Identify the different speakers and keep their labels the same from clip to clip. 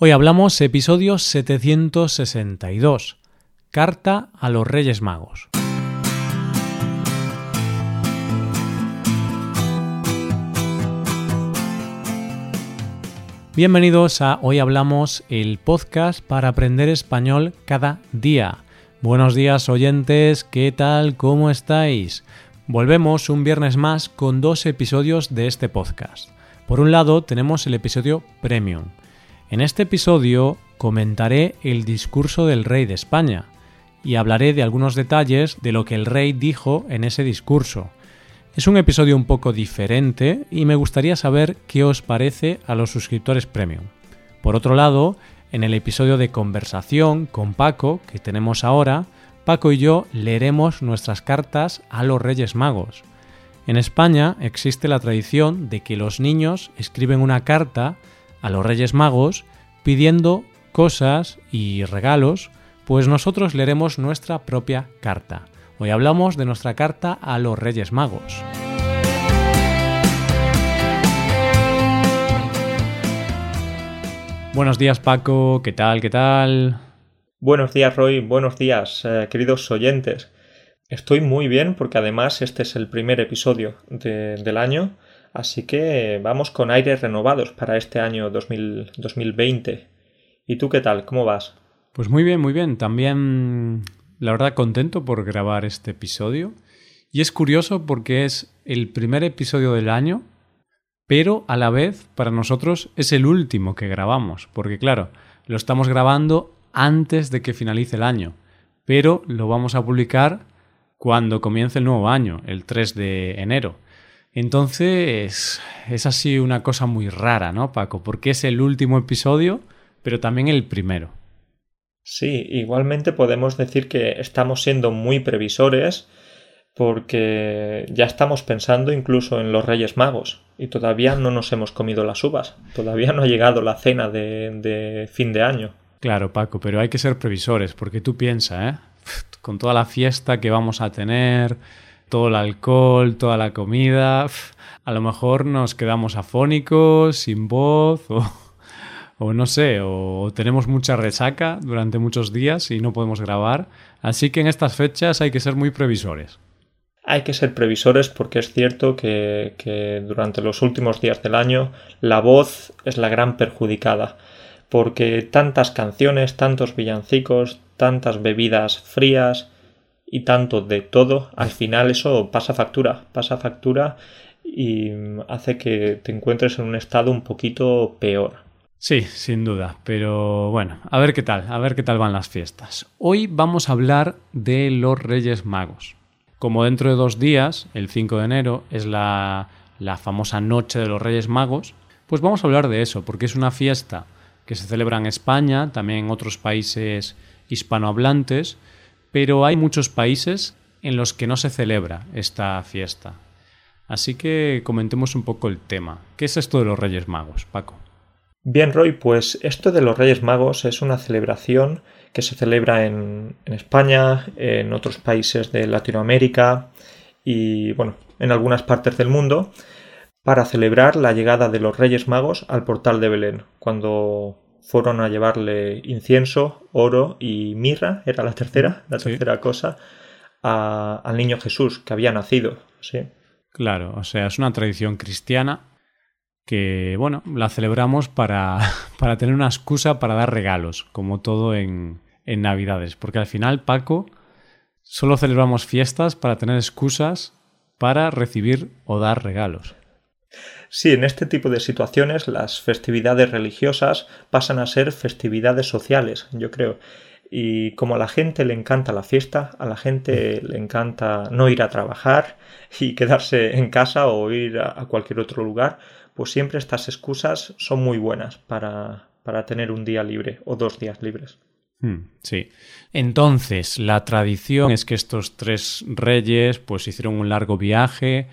Speaker 1: Hoy hablamos episodio 762, Carta a los Reyes Magos. Bienvenidos a Hoy Hablamos, el podcast para aprender español cada día. Buenos días oyentes, ¿qué tal? ¿Cómo estáis? Volvemos un viernes más con dos episodios de este podcast. Por un lado tenemos el episodio Premium en este episodio comentaré el discurso del rey de España y hablaré de algunos detalles de lo que el rey dijo en ese discurso. Es un episodio un poco diferente y me gustaría saber qué os parece a los suscriptores premium. Por otro lado, en el episodio de conversación con Paco que tenemos ahora, Paco y yo leeremos nuestras cartas a los Reyes Magos. En España existe la tradición de que los niños escriben una carta a los Reyes Magos pidiendo cosas y regalos, pues nosotros leeremos nuestra propia carta. Hoy hablamos de nuestra carta a los Reyes Magos. Buenos días Paco, ¿qué tal? ¿Qué tal?
Speaker 2: Buenos días Roy, buenos días eh, queridos oyentes. Estoy muy bien porque además este es el primer episodio del año Así que vamos con aires renovados para este año 2020. ¿Y tú qué tal? ¿Cómo vas?
Speaker 1: Pues muy bien, muy bien. También, la verdad, contento por grabar este episodio. Y es curioso porque es el primer episodio del año, pero a la vez para nosotros es el último que grabamos. Porque claro, lo estamos grabando antes de que finalice el año, pero lo vamos a publicar cuando comience el nuevo año, el 3 de enero. Entonces, es así una cosa muy rara, ¿no, Paco? Porque es el último episodio, pero también el primero.
Speaker 2: Sí, igualmente podemos decir que estamos siendo muy previsores porque ya estamos pensando incluso en los Reyes Magos y todavía no nos hemos comido las uvas, todavía no ha llegado la cena de, de fin de año.
Speaker 1: Claro, Paco, pero hay que ser previsores porque tú piensas, ¿eh? Con toda la fiesta que vamos a tener, todo el alcohol, toda la comida, a lo mejor nos quedamos afónicos, sin voz o, no sé, o tenemos mucha resaca durante muchos días y no podemos grabar. Así que en estas fechas hay que ser muy previsores.
Speaker 2: Hay que ser previsores porque es cierto que, durante los últimos días del año la voz es la gran perjudicada porque tantas canciones, tantos villancicos, tantas bebidas frías, y tanto de todo, al final eso pasa factura, pasa factura y hace que te encuentres en un estado un poquito peor.
Speaker 1: Sí, sin duda, pero bueno, a ver qué tal, a ver qué tal van las fiestas. Hoy vamos a hablar de los Reyes Magos. Como dentro de dos días, el 5 de enero, es la, la famosa Noche de los Reyes Magos, pues vamos a hablar de eso, porque es una fiesta que se celebra en España, también en otros países hispanohablantes, pero hay muchos países en los que no se celebra esta fiesta. Así que comentemos un poco el tema. ¿Qué es esto de los Reyes Magos, Paco?
Speaker 2: Bien, Roy, pues esto de los Reyes Magos es una celebración que se celebra en, España, en otros países de Latinoamérica y, bueno, en algunas partes del mundo, para celebrar la llegada de los Reyes Magos al portal de Belén, cuando fueron a llevarle incienso, oro y mirra, era la tercera, la tercera cosa, al niño Jesús que había nacido. Sí.
Speaker 1: Claro, o sea, es una tradición cristiana que, bueno, la celebramos para, para tener una excusa para dar regalos, como todo en, en Navidades, porque al final, Paco, solo celebramos fiestas para tener excusas para recibir o dar regalos.
Speaker 2: Sí, en este tipo de situaciones las festividades religiosas pasan a ser festividades sociales, yo creo. Y como a la gente le encanta la fiesta, a la gente le encanta no ir a trabajar y quedarse en casa o ir a cualquier otro lugar, pues siempre estas excusas son muy buenas para, para tener un día libre o dos días libres.
Speaker 1: Hmm, sí. Entonces, la tradición es que estos tres reyes pues hicieron un largo viaje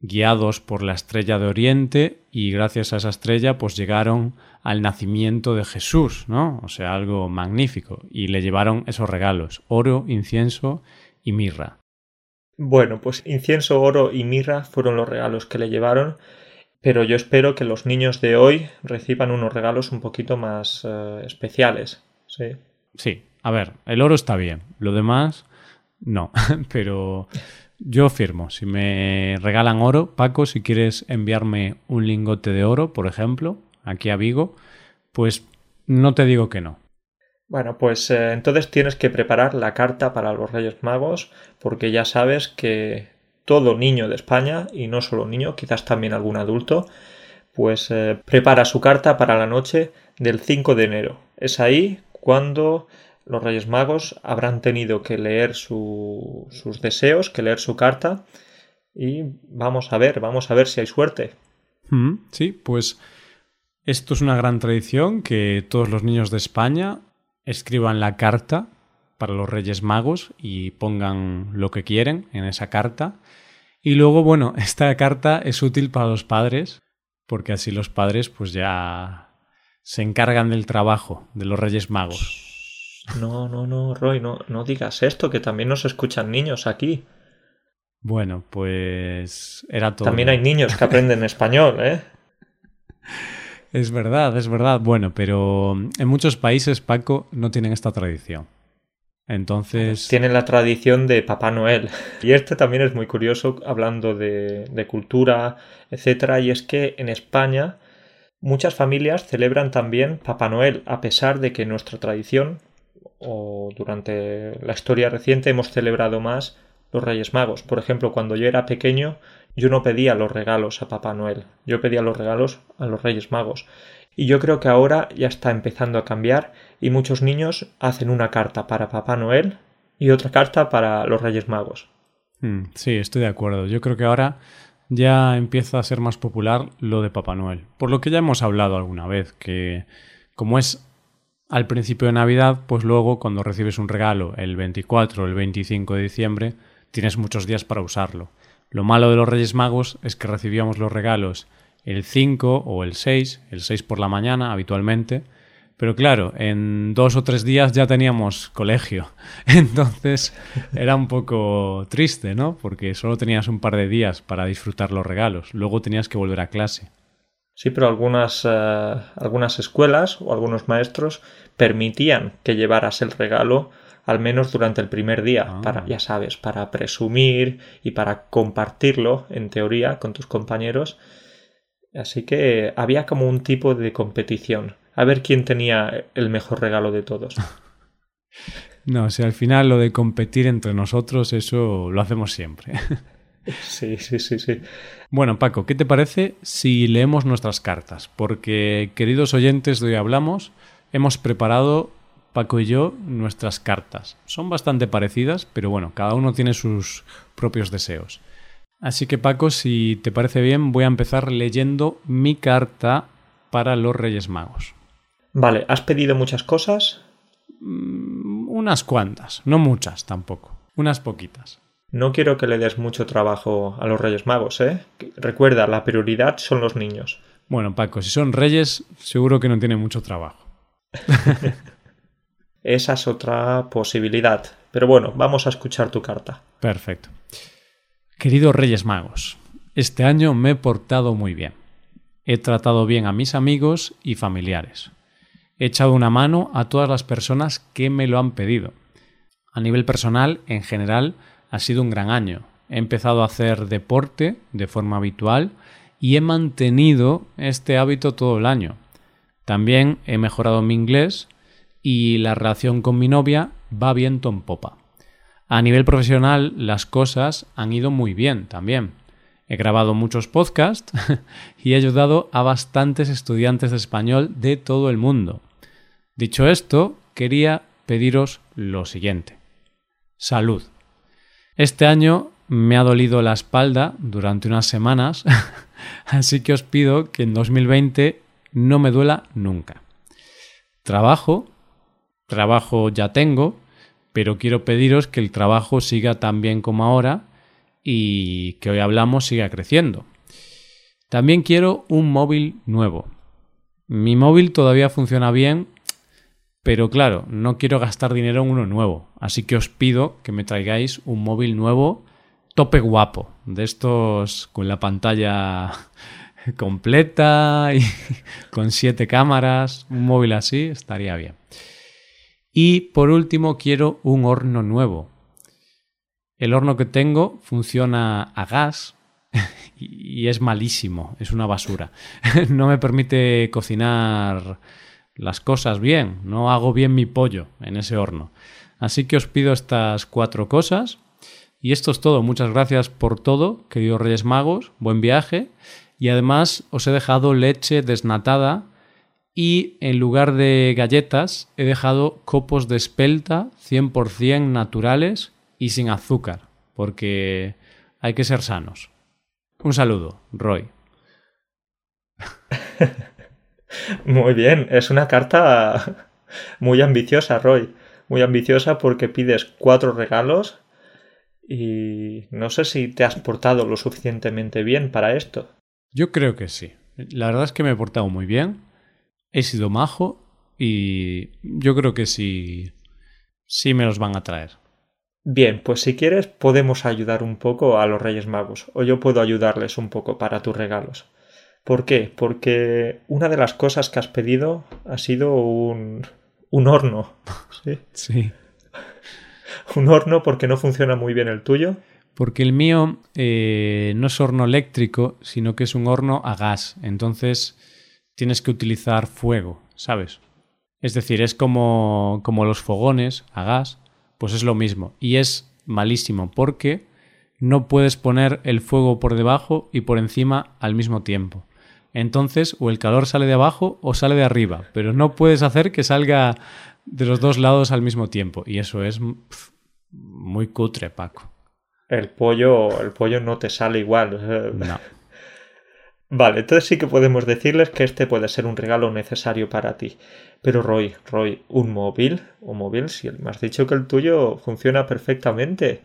Speaker 1: guiados por la estrella de Oriente y gracias a esa estrella pues llegaron al nacimiento de Jesús, ¿no? O sea, algo magnífico. Y le llevaron esos regalos, oro, incienso y mirra.
Speaker 2: Bueno, pues incienso, oro y mirra fueron los regalos que le llevaron pero yo espero que los niños de hoy reciban unos regalos un poquito más eh, especiales. Sí.
Speaker 1: Sí, a ver, el oro está bien, lo demás no, pero yo firmo. Si me regalan oro, Paco, si quieres enviarme un lingote de oro, por ejemplo, aquí a Vigo, pues no te digo que no.
Speaker 2: Bueno, pues eh, entonces tienes que preparar la carta para los Reyes Magos, porque ya sabes que todo niño de España, y no solo niño, quizás también algún adulto, pues eh, prepara su carta para la noche del 5 de enero. Es ahí cuando los Reyes Magos habrán tenido que leer sus deseos, que leer su carta, y vamos a ver, vamos a ver si hay suerte.
Speaker 1: Mm, sí, pues esto es una gran tradición que todos los niños de España escriban la carta para los Reyes Magos y pongan lo que quieren en esa carta. Y luego, bueno, esta carta es útil para los padres, porque así los padres pues ya se encargan del trabajo de los Reyes Magos.
Speaker 2: No, no, no, Roy, no, no digas esto, que también nos escuchan niños aquí.
Speaker 1: Bueno, pues era todo.
Speaker 2: También hay niños que aprenden español, ¿eh?
Speaker 1: Es verdad, es verdad. Bueno, pero en muchos países, Paco, no tienen esta tradición. Entonces.
Speaker 2: Tienen la tradición de Papá Noel. Y este también es muy curioso, hablando de, de cultura, etcétera. Y es que en España muchas familias celebran también Papá Noel, a pesar de que nuestra tradición, o durante la historia reciente, hemos celebrado más los Reyes Magos. Por ejemplo, cuando yo era pequeño, yo no pedía los regalos a Papá Noel, yo pedía los regalos a los Reyes Magos. Y yo creo que ahora ya está empezando a cambiar y muchos niños hacen una carta para Papá Noel y otra carta para los Reyes Magos.
Speaker 1: Hmm, sí, estoy de acuerdo. Yo creo que ahora ya empieza a ser más popular lo de Papá Noel. Por lo que ya hemos hablado alguna vez, que como es al principio de Navidad, pues luego cuando recibes un regalo el 24 o el 25 de diciembre, tienes muchos días para usarlo. Lo malo de los Reyes Magos es que recibíamos los regalos el 5 o el 6, el 6 por la mañana habitualmente, pero claro, en dos o tres días ya teníamos colegio. Entonces era un poco triste, ¿no? Porque solo tenías un par de días para disfrutar los regalos. Luego tenías que volver a clase.
Speaker 2: Sí, pero algunas, eh, algunas escuelas o algunos maestros permitían que llevaras el regalo al menos durante el primer día, ah. para, ya sabes, para presumir y para compartirlo, en teoría, con tus compañeros. Así que había como un tipo de competición. A ver quién tenía el mejor regalo de todos.
Speaker 1: No, o sea, al final lo de competir entre nosotros, eso lo hacemos siempre.
Speaker 2: Sí, sí, sí, sí.
Speaker 1: Bueno, Paco, ¿qué te parece si leemos nuestras cartas? Porque, queridos oyentes de hoy hablamos, hemos preparado Paco y yo nuestras cartas. Son bastante parecidas, pero bueno, cada uno tiene sus propios deseos. Así que Paco, si te parece bien, voy a empezar leyendo mi carta para los Reyes Magos.
Speaker 2: Vale, ¿has pedido muchas cosas?
Speaker 1: Mm, unas cuantas, no muchas tampoco, unas poquitas.
Speaker 2: No quiero que le des mucho trabajo a los Reyes Magos, ¿eh? Recuerda, la prioridad son los niños.
Speaker 1: Bueno, Paco, si son reyes, seguro que no tienen mucho trabajo.
Speaker 2: Esa es otra posibilidad. Pero bueno, vamos a escuchar tu carta.
Speaker 1: Perfecto. Queridos Reyes Magos, este año me he portado muy bien. He tratado bien a mis amigos y familiares. He echado una mano a todas las personas que me lo han pedido. A nivel personal, en general, ha sido un gran año. He empezado a hacer deporte de forma habitual y he mantenido este hábito todo el año. También he mejorado mi inglés y la relación con mi novia va viento en popa. A nivel profesional las cosas han ido muy bien también. He grabado muchos podcasts y he ayudado a bastantes estudiantes de español de todo el mundo. Dicho esto, quería pediros lo siguiente. Salud. Este año me ha dolido la espalda durante unas semanas, así que os pido que en 2020 no me duela nunca. Trabajo trabajo ya tengo, pero quiero pediros que el trabajo siga tan bien como ahora y que hoy hablamos siga creciendo. También quiero un móvil nuevo. Mi móvil todavía funciona bien, pero claro, no quiero gastar dinero en uno nuevo, así que os pido que me traigáis un móvil nuevo tope guapo, de estos con la pantalla completa y con siete cámaras, un móvil así, estaría bien. Y por último quiero un horno nuevo. El horno que tengo funciona a gas y es malísimo, es una basura. No me permite cocinar las cosas bien, no hago bien mi pollo en ese horno. Así que os pido estas cuatro cosas. Y esto es todo. Muchas gracias por todo, queridos Reyes Magos. Buen viaje. Y además os he dejado leche desnatada y en lugar de galletas he dejado copos de espelta 100% naturales y sin azúcar, porque hay que ser sanos. Un saludo, Roy.
Speaker 2: Muy bien, es una carta muy ambiciosa, Roy. Muy ambiciosa porque pides cuatro regalos y no sé si te has portado lo suficientemente bien para esto.
Speaker 1: Yo creo que sí. La verdad es que me he portado muy bien. He sido majo y yo creo que sí, sí me los van a traer.
Speaker 2: Bien, pues si quieres podemos ayudar un poco a los Reyes Magos, o yo puedo ayudarles un poco para tus regalos. ¿Por qué? Porque una de las cosas que has pedido ha sido un, un horno. Sí.
Speaker 1: sí.
Speaker 2: Un horno porque no funciona muy bien el tuyo.
Speaker 1: Porque el mío eh, no es horno eléctrico, sino que es un horno a gas. Entonces tienes que utilizar fuego, ¿sabes? Es decir, es como, como los fogones a gas, pues es lo mismo. Y es malísimo porque no puedes poner el fuego por debajo y por encima al mismo tiempo. Entonces, o el calor sale de abajo o sale de arriba, pero no puedes hacer que salga de los dos lados al mismo tiempo. Y eso es muy cutre, Paco.
Speaker 2: El pollo, el pollo no te sale igual.
Speaker 1: No.
Speaker 2: Vale, entonces sí que podemos decirles que este puede ser un regalo necesario para ti. Pero Roy, Roy, un móvil, un móvil, si me has dicho que el tuyo funciona perfectamente.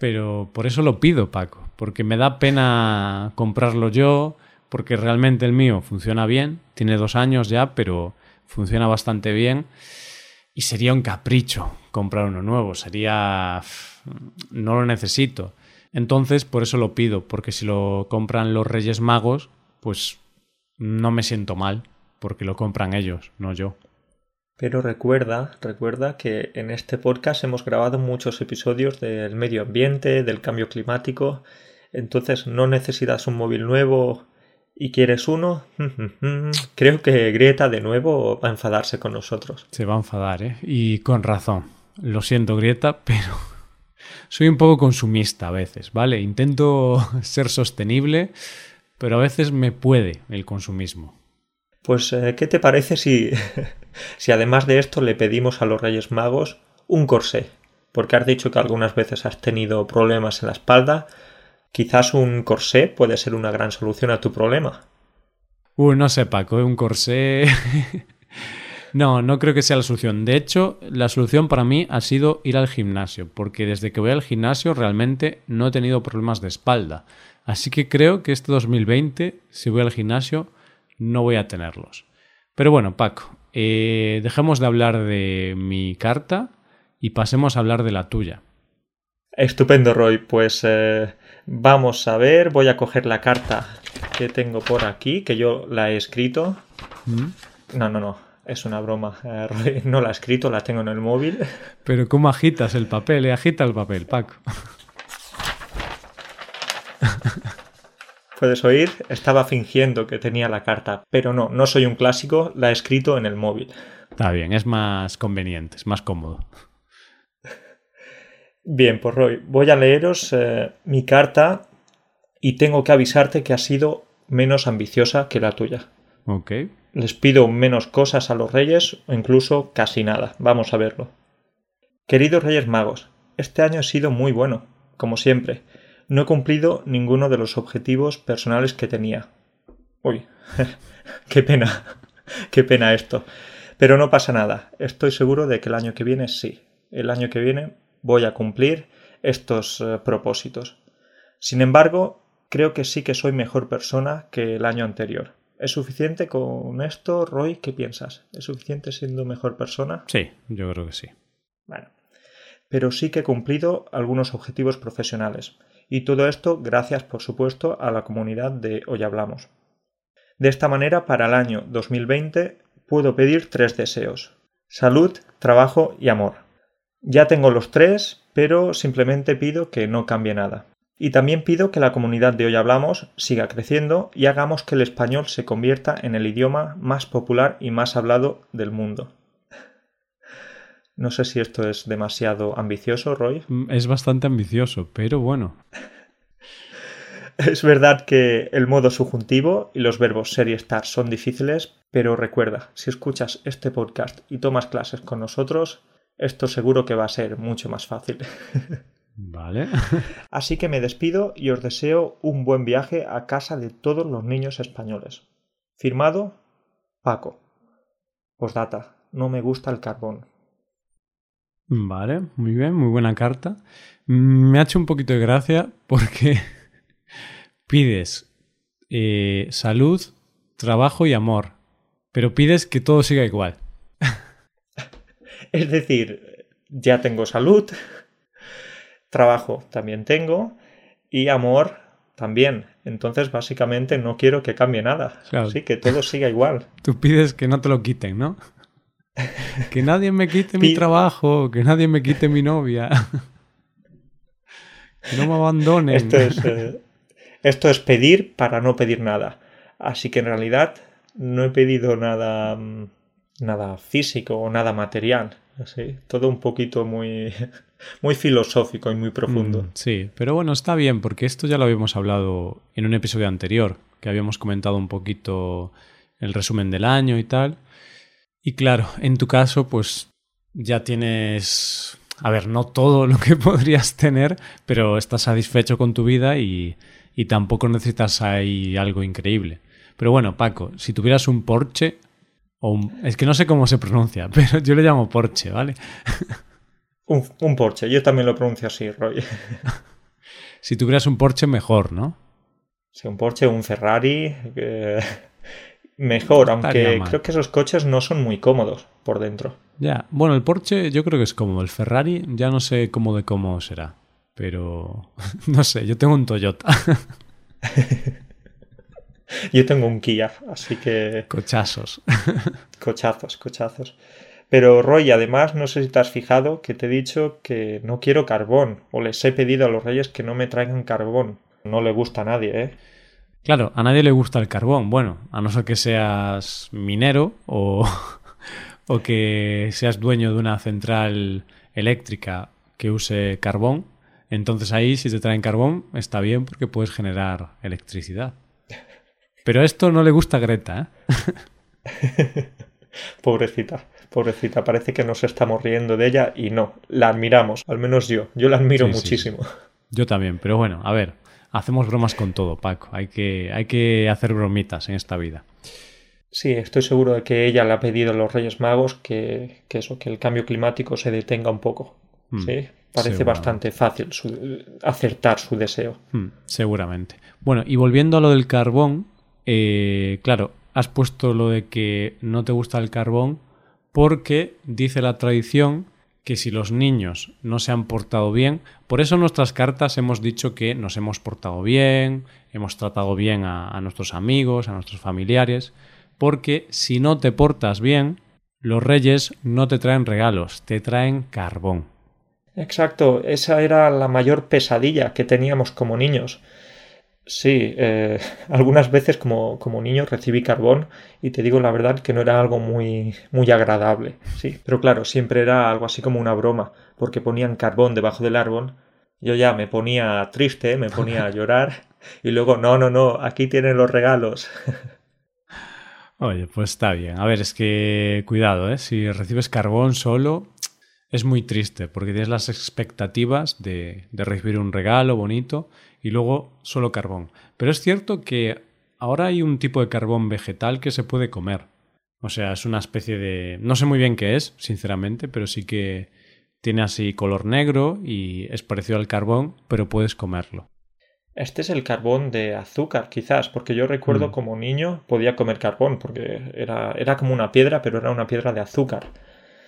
Speaker 1: Pero por eso lo pido, Paco, porque me da pena comprarlo yo, porque realmente el mío funciona bien, tiene dos años ya, pero funciona bastante bien. Y sería un capricho comprar uno nuevo, sería... no lo necesito. Entonces, por eso lo pido, porque si lo compran los Reyes Magos, pues no me siento mal, porque lo compran ellos, no yo.
Speaker 2: Pero recuerda, recuerda que en este podcast hemos grabado muchos episodios del medio ambiente, del cambio climático, entonces no necesitas un móvil nuevo y quieres uno. Creo que Grieta de nuevo va a enfadarse con nosotros.
Speaker 1: Se va a enfadar, ¿eh? Y con razón. Lo siento, Grieta, pero soy un poco consumista a veces, ¿vale? Intento ser sostenible pero a veces me puede el consumismo.
Speaker 2: Pues, eh, ¿qué te parece si, si además de esto le pedimos a los Reyes Magos un corsé? Porque has dicho que algunas veces has tenido problemas en la espalda. Quizás un corsé puede ser una gran solución a tu problema.
Speaker 1: Uy, no sé, Paco, ¿eh? un corsé. no, no creo que sea la solución. De hecho, la solución para mí ha sido ir al gimnasio, porque desde que voy al gimnasio realmente no he tenido problemas de espalda. Así que creo que este 2020, si voy al gimnasio, no voy a tenerlos. Pero bueno, Paco, eh, dejemos de hablar de mi carta y pasemos a hablar de la tuya.
Speaker 2: Estupendo, Roy. Pues eh, vamos a ver, voy a coger la carta que tengo por aquí, que yo la he escrito. ¿Mm? No, no, no, es una broma. Eh, no la he escrito, la tengo en el móvil.
Speaker 1: Pero ¿cómo agitas el papel? Agita el papel, Paco.
Speaker 2: Puedes oír, estaba fingiendo que tenía la carta, pero no, no soy un clásico, la he escrito en el móvil.
Speaker 1: Está bien, es más conveniente, es más cómodo.
Speaker 2: Bien, pues Roy, voy a leeros eh, mi carta y tengo que avisarte que ha sido menos ambiciosa que la tuya.
Speaker 1: Ok.
Speaker 2: Les pido menos cosas a los reyes o incluso casi nada. Vamos a verlo. Queridos Reyes Magos, este año ha sido muy bueno, como siempre no he cumplido ninguno de los objetivos personales que tenía. Uy, qué pena, qué pena esto. Pero no pasa nada, estoy seguro de que el año que viene sí. El año que viene voy a cumplir estos eh, propósitos. Sin embargo, creo que sí que soy mejor persona que el año anterior. ¿Es suficiente con esto, Roy? ¿Qué piensas? ¿Es suficiente siendo mejor persona?
Speaker 1: Sí, yo creo que sí.
Speaker 2: Bueno. Pero sí que he cumplido algunos objetivos profesionales. Y todo esto gracias, por supuesto, a la comunidad de Hoy Hablamos. De esta manera, para el año 2020 puedo pedir tres deseos. Salud, trabajo y amor. Ya tengo los tres, pero simplemente pido que no cambie nada. Y también pido que la comunidad de Hoy Hablamos siga creciendo y hagamos que el español se convierta en el idioma más popular y más hablado del mundo. No sé si esto es demasiado ambicioso, Roy.
Speaker 1: Mm, es bastante ambicioso, pero bueno.
Speaker 2: Es verdad que el modo subjuntivo y los verbos ser y estar son difíciles, pero recuerda, si escuchas este podcast y tomas clases con nosotros, esto seguro que va a ser mucho más fácil.
Speaker 1: Vale.
Speaker 2: Así que me despido y os deseo un buen viaje a casa de todos los niños españoles. Firmado Paco. Postdata. No me gusta el carbón.
Speaker 1: Vale, muy bien, muy buena carta. Me ha hecho un poquito de gracia porque pides eh, salud, trabajo y amor, pero pides que todo siga igual.
Speaker 2: Es decir, ya tengo salud, trabajo también tengo y amor también. Entonces, básicamente, no quiero que cambie nada. Sí, que todo siga igual.
Speaker 1: Tú pides que no te lo quiten, ¿no? que nadie me quite mi trabajo, que nadie me quite mi novia. que no me abandonen.
Speaker 2: Esto es, eh, esto es pedir para no pedir nada. Así que en realidad no he pedido nada, mm, nada físico o nada material. Así, todo un poquito muy, muy filosófico y muy profundo. Mm,
Speaker 1: sí, pero bueno, está bien, porque esto ya lo habíamos hablado en un episodio anterior, que habíamos comentado un poquito el resumen del año y tal. Y claro, en tu caso, pues ya tienes, a ver, no todo lo que podrías tener, pero estás satisfecho con tu vida y, y tampoco necesitas ahí algo increíble. Pero bueno, Paco, si tuvieras un Porsche, o un, es que no sé cómo se pronuncia, pero yo le llamo Porsche, ¿vale?
Speaker 2: un, un Porsche, yo también lo pronuncio así, Roy.
Speaker 1: si tuvieras un Porsche, mejor, ¿no?
Speaker 2: Sí, un Porsche, un Ferrari, mejor, aunque creo que esos coches no son muy cómodos por dentro.
Speaker 1: Ya, bueno, el Porsche yo creo que es cómodo, el Ferrari ya no sé cómo de cómo será, pero no sé, yo tengo un Toyota.
Speaker 2: Yo tengo un Kia, así que...
Speaker 1: Cochazos.
Speaker 2: Cochazos, cochazos. Pero Roy, además, no sé si te has fijado que te he dicho que no quiero carbón, o les he pedido a los reyes que no me traigan carbón. No le gusta a nadie, ¿eh?
Speaker 1: Claro, a nadie le gusta el carbón. Bueno, a no ser que seas minero o, o que seas dueño de una central eléctrica que use carbón. Entonces ahí, si te traen carbón, está bien porque puedes generar electricidad. Pero esto no le gusta a Greta,
Speaker 2: ¿eh? pobrecita, pobrecita. Parece que nos estamos riendo de ella y no, la admiramos, al menos yo. Yo la admiro muchísimo.
Speaker 1: Yo también, pero bueno, a ver, hacemos bromas con todo, Paco. Hay que, hay que hacer bromitas en esta vida.
Speaker 2: Sí, estoy seguro de que ella le ha pedido a los Reyes Magos que, eso, que el cambio climático se detenga un poco. Hmm, sí, parece bastante fácil acertar su deseo.
Speaker 1: Hmm, seguramente. Bueno, y volviendo a lo del carbón, eh, claro, has puesto lo de que no te gusta el carbón porque dice la tradición que si los niños no se han portado bien, por eso en nuestras cartas hemos dicho que nos hemos portado bien, hemos tratado bien a, a nuestros amigos, a nuestros familiares, porque si no te portas bien, los reyes no te traen regalos, te traen carbón.
Speaker 2: Exacto, esa era la mayor pesadilla que teníamos como niños. Sí, eh, algunas veces como, como, niño recibí carbón y te digo la verdad que no era algo muy, muy agradable. Sí, pero claro, siempre era algo así como una broma, porque ponían carbón debajo del árbol. Yo ya me ponía triste, me ponía a llorar y luego, no, no, no, aquí tienen los regalos.
Speaker 1: Oye, pues está bien. A ver, es que cuidado, ¿eh? Si recibes carbón solo, es muy triste porque tienes las expectativas de, de recibir un regalo bonito y luego solo carbón. Pero es cierto que ahora hay un tipo de carbón vegetal que se puede comer. O sea, es una especie de... No sé muy bien qué es, sinceramente, pero sí que tiene así color negro y es parecido al carbón, pero puedes comerlo.
Speaker 2: Este es el carbón de azúcar, quizás, porque yo recuerdo mm. como niño podía comer carbón, porque era, era como una piedra, pero era una piedra de azúcar.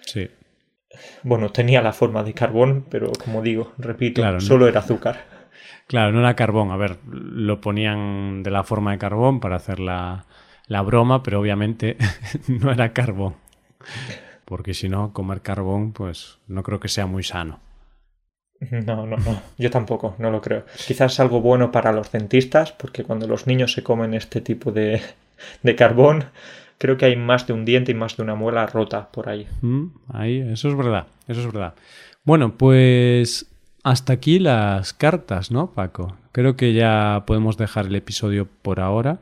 Speaker 1: Sí.
Speaker 2: Bueno, tenía la forma de carbón, pero como digo, repito, solo era azúcar.
Speaker 1: Claro, no era carbón. A ver, lo ponían de la forma de carbón para hacer la, la broma, pero obviamente no era carbón. Porque si no, comer carbón, pues no creo que sea muy sano.
Speaker 2: No, no, no. Yo tampoco, no lo creo. Quizás algo bueno para los dentistas, porque cuando los niños se comen este tipo de, de carbón, creo que hay más de un diente y más de una muela rota por ahí.
Speaker 1: Mm, ahí, eso es verdad, eso es verdad. Bueno, pues hasta aquí las cartas, ¿no, Paco? Creo que ya podemos dejar el episodio por ahora.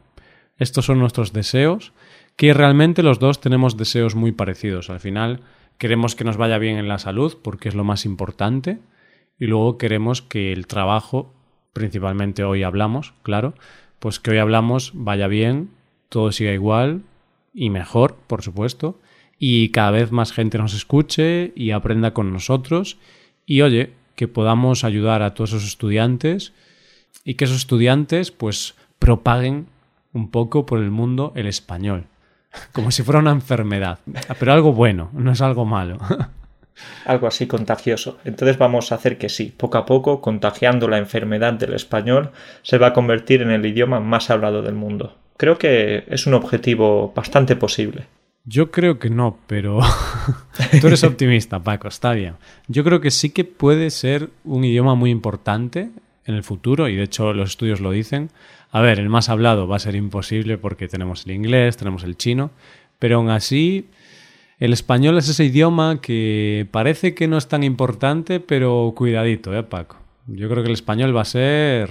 Speaker 1: Estos son nuestros deseos, que realmente los dos tenemos deseos muy parecidos. Al final queremos que nos vaya bien en la salud, porque es lo más importante, y luego queremos que el trabajo, principalmente hoy hablamos, claro, pues que hoy hablamos vaya bien, todo siga igual y mejor, por supuesto, y cada vez más gente nos escuche y aprenda con nosotros. Y oye, que podamos ayudar a todos esos estudiantes y que esos estudiantes pues propaguen un poco por el mundo el español, como si fuera una enfermedad, pero algo bueno, no es algo malo.
Speaker 2: Algo así contagioso. Entonces vamos a hacer que sí, poco a poco, contagiando la enfermedad del español, se va a convertir en el idioma más hablado del mundo. Creo que es un objetivo bastante posible.
Speaker 1: Yo creo que no, pero tú eres optimista, Paco, está bien. Yo creo que sí que puede ser un idioma muy importante en el futuro, y de hecho los estudios lo dicen. A ver, el más hablado va a ser imposible porque tenemos el inglés, tenemos el chino, pero aún así el español es ese idioma que parece que no es tan importante, pero cuidadito, ¿eh, Paco? Yo creo que el español va a ser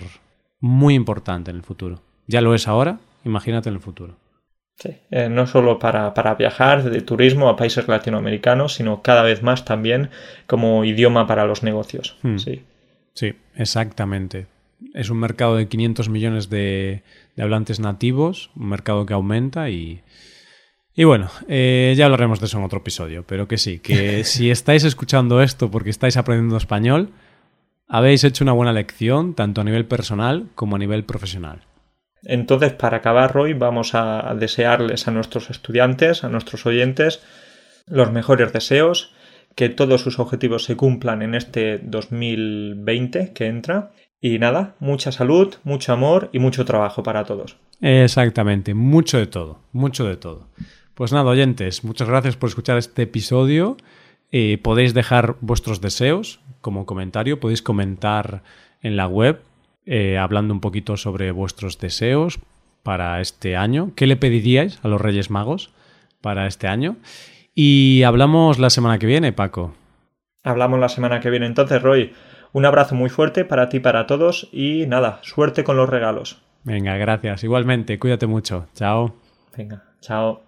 Speaker 1: muy importante en el futuro. Ya lo es ahora, imagínate en el futuro.
Speaker 2: Sí, eh, no solo para, para, viajar de turismo a países latinoamericanos, sino cada vez más también como idioma para los negocios. Hmm. Sí.
Speaker 1: sí, exactamente. Es un mercado de 500 millones de, de hablantes nativos, un mercado que aumenta y, y bueno, eh, ya hablaremos de eso en otro episodio, pero que sí, que si estáis escuchando esto porque estáis aprendiendo español, habéis hecho una buena lección, tanto a nivel personal como a nivel profesional.
Speaker 2: Entonces, para acabar, Roy, vamos a desearles a nuestros estudiantes, a nuestros oyentes, los mejores deseos, que todos sus objetivos se cumplan en este 2020 que entra. Y nada, mucha salud, mucho amor y mucho trabajo para todos.
Speaker 1: Exactamente, mucho de todo, mucho de todo. Pues nada, oyentes, muchas gracias por escuchar este episodio. Eh, podéis dejar vuestros deseos como comentario, podéis comentar en la web eh, hablando un poquito sobre vuestros deseos para este año. ¿Qué le pediríais a los Reyes Magos para este año? Y hablamos la semana que viene, Paco.
Speaker 2: Hablamos la semana que viene. Entonces, Roy, un abrazo muy fuerte para ti, para todos y nada, suerte con los regalos.
Speaker 1: Venga, gracias. Igualmente, cuídate mucho. Chao.
Speaker 2: Venga, chao.